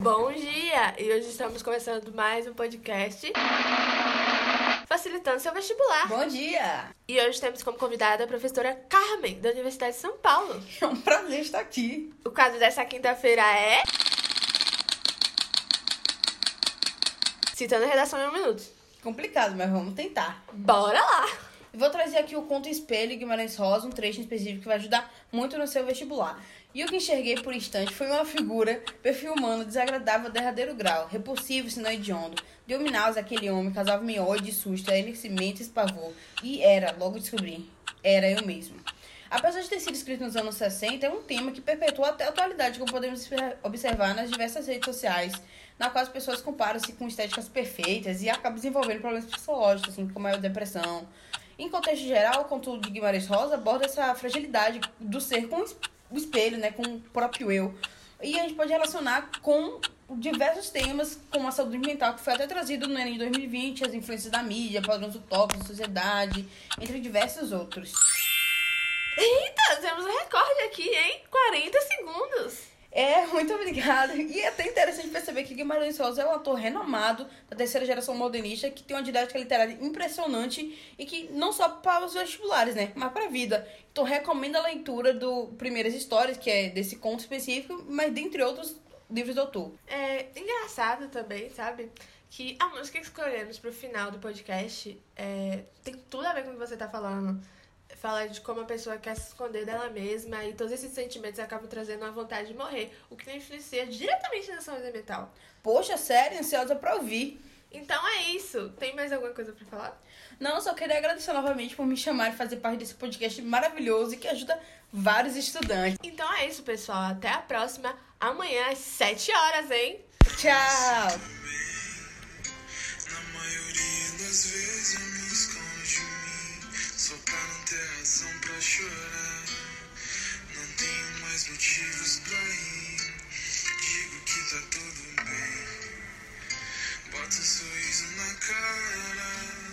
Bom dia! E hoje estamos começando mais um podcast facilitando seu vestibular. Bom dia! E hoje temos como convidada a professora Carmen, da Universidade de São Paulo. É um prazer estar aqui. O quadro dessa quinta-feira é. Citando a redação em um minuto. Complicado, mas vamos tentar. Bora lá! Vou trazer aqui o conto Espelho Guimarães Rosa, um trecho específico que vai ajudar muito no seu vestibular. E o que enxerguei por instante foi uma figura, perfil humano, desagradável, derradeiro grau, repulsivo, senão hediondo. De hominause aquele homem causava-me ódio e susto, enlouquecimento e pavor. E era, logo descobri, era eu mesmo. Apesar de ter sido escrito nos anos 60, é um tema que perpetua até a atualidade, como podemos observar nas diversas redes sociais, na qual as pessoas comparam-se com estéticas perfeitas e acabam desenvolvendo problemas psicológicos, assim, como a depressão. Em contexto geral, o conto de Guimarães Rosa aborda essa fragilidade do ser com o espelho, né, com o próprio eu. E a gente pode relacionar com diversos temas, como a saúde mental, que foi até trazido no Enem de 2020, as influências da mídia, padrões utópicos da sociedade, entre diversos outros. Eita, temos um recorde aqui, hein? 40 segundos. Muito obrigada. E é até interessante perceber que Guimarães Rosa é um ator renomado da terceira geração modernista que tem uma didática literária impressionante e que não só para os vestibulares, né, mas para a vida. Então recomendo a leitura do Primeiras Histórias, que é desse conto específico, mas dentre outros livros do autor. É engraçado também, sabe? Que a música que escolhemos pro final do podcast é, tem tudo a ver com o que você tá falando fala de como a pessoa quer se esconder dela mesma e todos esses sentimentos acabam trazendo a vontade de morrer, o que influencia diretamente na saúde mental. Poxa, sério, ansiosa pra ouvir. Então é isso. Tem mais alguma coisa para falar? Não, só queria agradecer novamente por me chamar e fazer parte desse podcast maravilhoso e que ajuda vários estudantes. Então é isso, pessoal. Até a próxima. Amanhã às 7 horas, hein? Tchau! Chorar. Não tenho mais motivos pra rir. Digo que tá tudo bem. Bota um sorriso na cara.